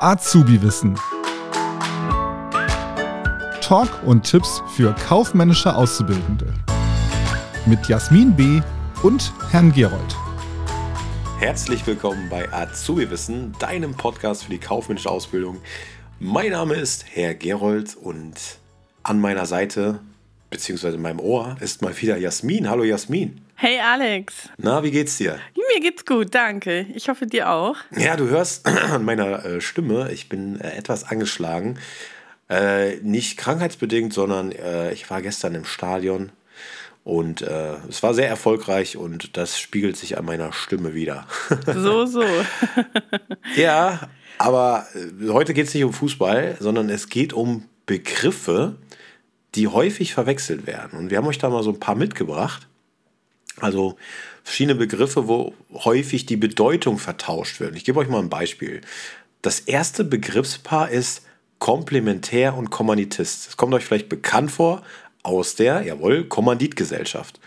Azubi-Wissen. Talk und Tipps für kaufmännische Auszubildende. Mit Jasmin B. und Herrn Gerold. Herzlich willkommen bei Azubi-Wissen, deinem Podcast für die kaufmännische Ausbildung. Mein Name ist Herr Gerold und an meiner Seite, beziehungsweise in meinem Ohr, ist mal wieder Jasmin. Hallo Jasmin. Hey Alex. Na, wie geht's dir? Mir geht's gut, danke. Ich hoffe dir auch. Ja, du hörst an meiner äh, Stimme, ich bin äh, etwas angeschlagen. Äh, nicht krankheitsbedingt, sondern ich war gestern im Stadion und es war sehr erfolgreich und das spiegelt sich an meiner Stimme wieder. so, so. ja, aber heute geht es nicht um Fußball, sondern es geht um Begriffe, die häufig verwechselt werden. Und wir haben euch da mal so ein paar mitgebracht. Also verschiedene Begriffe, wo häufig die Bedeutung vertauscht wird. Ich gebe euch mal ein Beispiel. Das erste Begriffspaar ist Komplementär und Kommanditist. Das kommt euch vielleicht bekannt vor aus der, jawohl, Kommanditgesellschaft.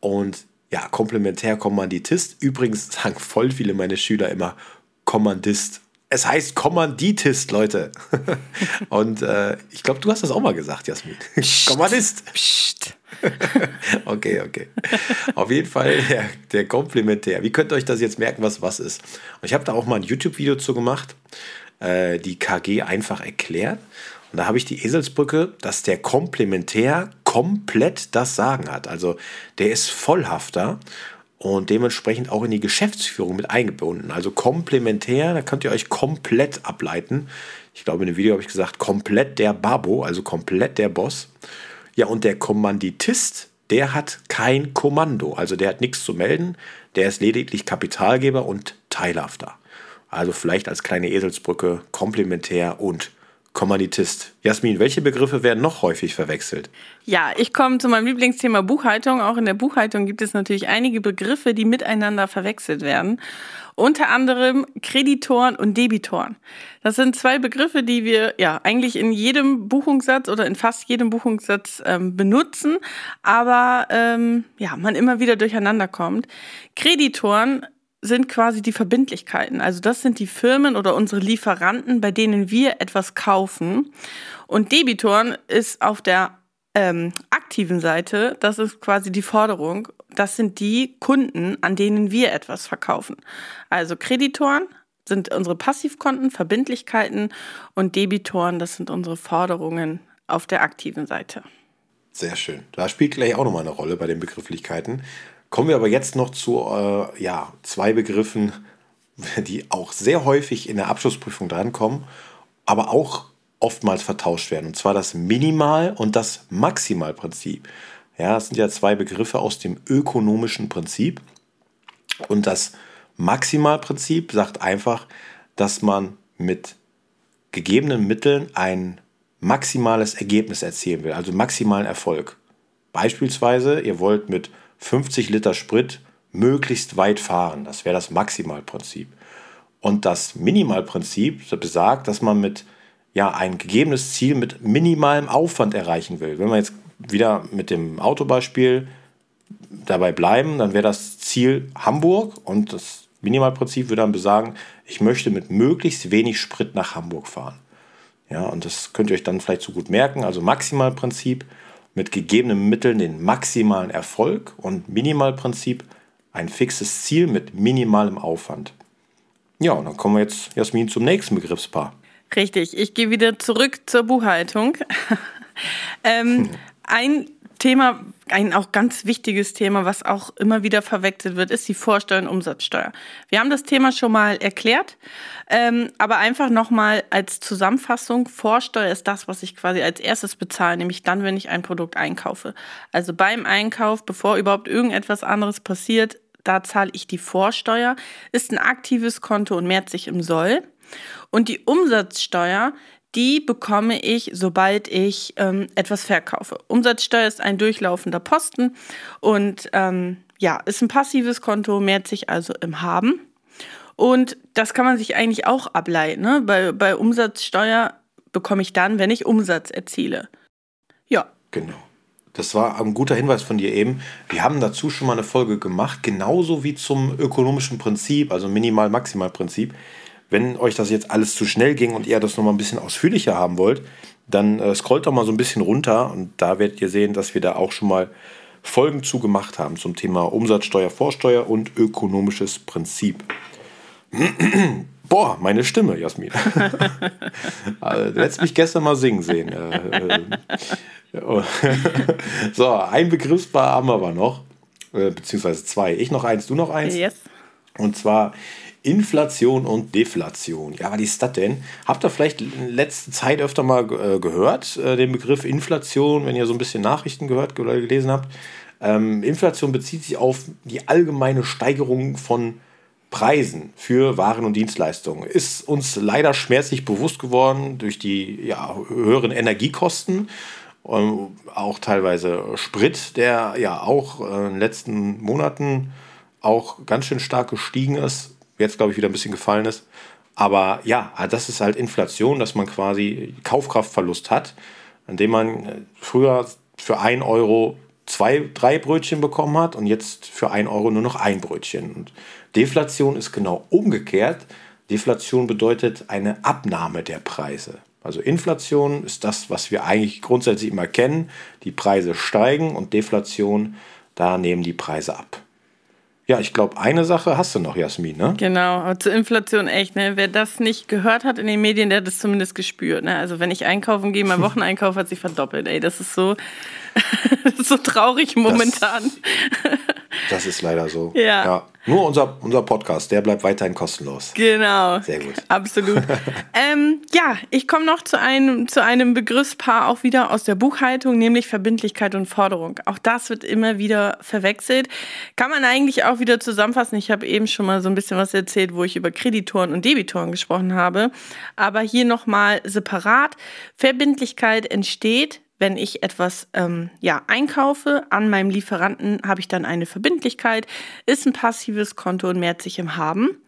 Und ja, Komplementär, Kommanditist. Übrigens sagen voll viele meine Schüler immer Kommandist. Es heißt Kommanditist, Leute. Und äh, ich glaube, du hast das auch mal gesagt, Jasmin. Psst, Kommandist. Psst. okay, okay. Auf jeden Fall der, der Komplementär. Wie könnt ihr euch das jetzt merken, was was ist? Und ich habe da auch mal ein YouTube-Video zu gemacht, äh, die KG einfach erklärt. Und da habe ich die Eselsbrücke, dass der Komplementär komplett das Sagen hat. Also der ist vollhafter und dementsprechend auch in die Geschäftsführung mit eingebunden. Also komplementär, da könnt ihr euch komplett ableiten. Ich glaube, in dem Video habe ich gesagt, komplett der Babo, also komplett der Boss. Ja, und der Kommanditist, der hat kein Kommando, also der hat nichts zu melden, der ist lediglich Kapitalgeber und Teilhafter. Also vielleicht als kleine Eselsbrücke komplementär und Kommanditist. Jasmin, welche Begriffe werden noch häufig verwechselt? Ja, ich komme zu meinem Lieblingsthema Buchhaltung. Auch in der Buchhaltung gibt es natürlich einige Begriffe, die miteinander verwechselt werden. Unter anderem Kreditoren und Debitoren. Das sind zwei Begriffe, die wir ja eigentlich in jedem Buchungssatz oder in fast jedem Buchungssatz ähm, benutzen, aber ähm, ja, man immer wieder durcheinander kommt. Kreditoren sind quasi die Verbindlichkeiten. Also das sind die Firmen oder unsere Lieferanten, bei denen wir etwas kaufen. Und Debitoren ist auf der ähm, aktiven Seite, das ist quasi die Forderung, das sind die Kunden, an denen wir etwas verkaufen. Also Kreditoren sind unsere Passivkonten, Verbindlichkeiten und Debitoren, das sind unsere Forderungen auf der aktiven Seite. Sehr schön. Da spielt gleich auch nochmal eine Rolle bei den Begrifflichkeiten. Kommen wir aber jetzt noch zu äh, ja, zwei Begriffen, die auch sehr häufig in der Abschlussprüfung drankommen, aber auch oftmals vertauscht werden. Und zwar das Minimal- und das Maximalprinzip. Ja, das sind ja zwei Begriffe aus dem ökonomischen Prinzip. Und das Maximalprinzip sagt einfach, dass man mit gegebenen Mitteln ein maximales Ergebnis erzielen will, also maximalen Erfolg. Beispielsweise, ihr wollt mit 50 Liter Sprit möglichst weit fahren. Das wäre das Maximalprinzip. Und das Minimalprinzip besagt, dass man mit ja, ein gegebenes Ziel mit minimalem Aufwand erreichen will. Wenn wir jetzt wieder mit dem Autobeispiel dabei bleiben, dann wäre das Ziel Hamburg und das Minimalprinzip würde dann besagen, ich möchte mit möglichst wenig Sprit nach Hamburg fahren. Ja, und das könnt ihr euch dann vielleicht so gut merken. Also Maximalprinzip mit gegebenen Mitteln den maximalen Erfolg und Minimalprinzip ein fixes Ziel mit minimalem Aufwand. Ja, und dann kommen wir jetzt, Jasmin, zum nächsten Begriffspaar. Richtig, ich gehe wieder zurück zur Buchhaltung. ähm, ein Thema, ein auch ganz wichtiges Thema, was auch immer wieder verwechselt wird, ist die Vorsteuer und Umsatzsteuer. Wir haben das Thema schon mal erklärt, ähm, aber einfach nochmal als Zusammenfassung, Vorsteuer ist das, was ich quasi als erstes bezahle, nämlich dann, wenn ich ein Produkt einkaufe. Also beim Einkauf, bevor überhaupt irgendetwas anderes passiert, da zahle ich die Vorsteuer, ist ein aktives Konto und mehrt sich im Soll. Und die Umsatzsteuer die bekomme ich, sobald ich ähm, etwas verkaufe. Umsatzsteuer ist ein durchlaufender Posten und ähm, ja, ist ein passives Konto, mehrt sich also im Haben. Und das kann man sich eigentlich auch ableiten. Ne? Bei, bei Umsatzsteuer bekomme ich dann, wenn ich Umsatz erziele. Ja. Genau. das war ein guter Hinweis von dir eben. Wir haben dazu schon mal eine Folge gemacht, genauso wie zum ökonomischen Prinzip, also Minimal-Maximal-Prinzip. Wenn euch das jetzt alles zu schnell ging und ihr das nochmal ein bisschen ausführlicher haben wollt, dann äh, scrollt doch mal so ein bisschen runter und da werdet ihr sehen, dass wir da auch schon mal Folgen zu gemacht haben zum Thema Umsatzsteuer, Vorsteuer und ökonomisches Prinzip. Boah, meine Stimme, Jasmin. also, hättest mich gestern mal singen sehen. Äh, äh, so, ein Begriffspaar haben wir aber noch, äh, beziehungsweise zwei. Ich noch eins, du noch eins. Yes. Und zwar Inflation und Deflation. Ja, was ist das denn? Habt ihr vielleicht in letzter Zeit öfter mal äh, gehört, äh, den Begriff Inflation, wenn ihr so ein bisschen Nachrichten gehört oder gelesen habt? Ähm, Inflation bezieht sich auf die allgemeine Steigerung von Preisen für Waren und Dienstleistungen. Ist uns leider schmerzlich bewusst geworden durch die ja, höheren Energiekosten. Ähm, auch teilweise Sprit, der ja auch äh, in den letzten Monaten auch ganz schön stark gestiegen ist jetzt glaube ich wieder ein bisschen gefallen ist. Aber ja, das ist halt Inflation, dass man quasi Kaufkraftverlust hat, indem man äh, früher für 1 Euro zwei, drei Brötchen bekommen hat und jetzt für 1 Euro nur noch ein Brötchen. Und Deflation ist genau umgekehrt. Deflation bedeutet eine Abnahme der Preise. Also Inflation ist das, was wir eigentlich grundsätzlich immer kennen. Die Preise steigen und Deflation, da nehmen die Preise ab. Ja, ich glaube, eine Sache hast du noch, Jasmin, ne? Genau, aber zur Inflation echt, ne? Wer das nicht gehört hat in den Medien, der hat es zumindest gespürt, ne? Also wenn ich einkaufen gehe, mein Wocheneinkauf hat sich verdoppelt, ey, das ist so, das ist so traurig momentan. Das, ist leider so. Ja. ja. Nur unser, unser Podcast, der bleibt weiterhin kostenlos. Genau. Sehr gut. Absolut. ähm, ja, ich komme noch zu einem, zu einem Begriffspaar auch wieder aus der Buchhaltung, nämlich Verbindlichkeit und Forderung. Auch das wird immer wieder verwechselt. Kann man eigentlich auch wieder zusammenfassen. Ich habe eben schon mal so ein bisschen was erzählt, wo ich über Kreditoren und Debitoren gesprochen habe. Aber hier nochmal separat. Verbindlichkeit entsteht, wenn ich etwas ähm, ja, einkaufe an meinem Lieferanten, habe ich dann eine Verbindlichkeit, ist ein passives Konto und mehrt sich im Haben.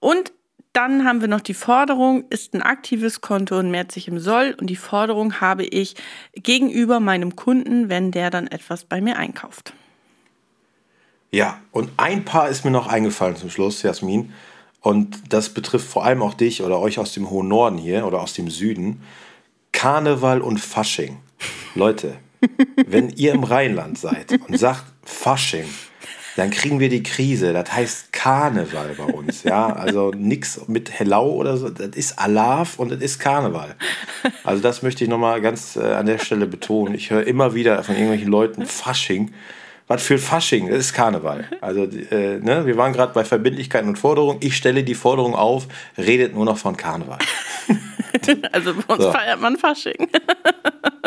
Und dann haben wir noch die Forderung, ist ein aktives Konto und mehrt sich im Soll. Und die Forderung habe ich gegenüber meinem Kunden, wenn der dann etwas bei mir einkauft. Ja, und ein Paar ist mir noch eingefallen zum Schluss, Jasmin. Und das betrifft vor allem auch dich oder euch aus dem hohen Norden hier oder aus dem Süden. Karneval und Fasching. Leute, wenn ihr im Rheinland seid und sagt Fasching, dann kriegen wir die Krise. Das heißt Karneval bei uns. Ja, also nichts mit Hellau oder so. Das ist Alarv und das ist Karneval. Also das möchte ich nochmal ganz äh, an der Stelle betonen. Ich höre immer wieder von irgendwelchen Leuten Fasching. Was für Fasching? Das ist Karneval. Also äh, ne? wir waren gerade bei Verbindlichkeiten und Forderungen. Ich stelle die Forderung auf, redet nur noch von Karneval. also bei uns so. feiert man Fasching.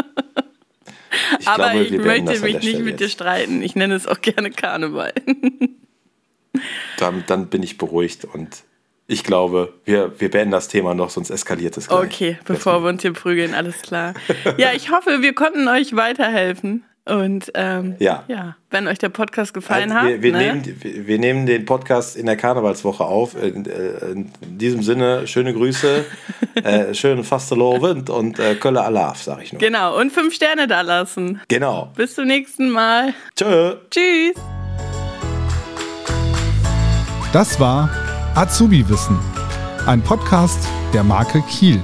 Ich Aber glaube, ich möchte mich nicht mit dir streiten. Ich nenne es auch gerne Karneval. dann, dann bin ich beruhigt und ich glaube, wir, wir beenden das Thema noch, sonst eskaliert es gleich. Okay, bevor wir uns hier prügeln, alles klar. Ja, ich hoffe, wir konnten euch weiterhelfen. Und ähm, ja. ja, wenn euch der Podcast gefallen also, wir, hat. Wir, ne? nehmen, wir, wir, nehmen den Podcast in der Karnevalswoche auf. In, äh, in diesem Sinne, schöne Grüße, äh, schönen Fastelovend und äh, Kölle Alaf, sag ich nur. Genau, und fünf Sterne da lassen. Genau. Bis zum nächsten Mal. Tschö. Tschüss. Das war Azubi Wissen, ein Podcast der Marke Kiel.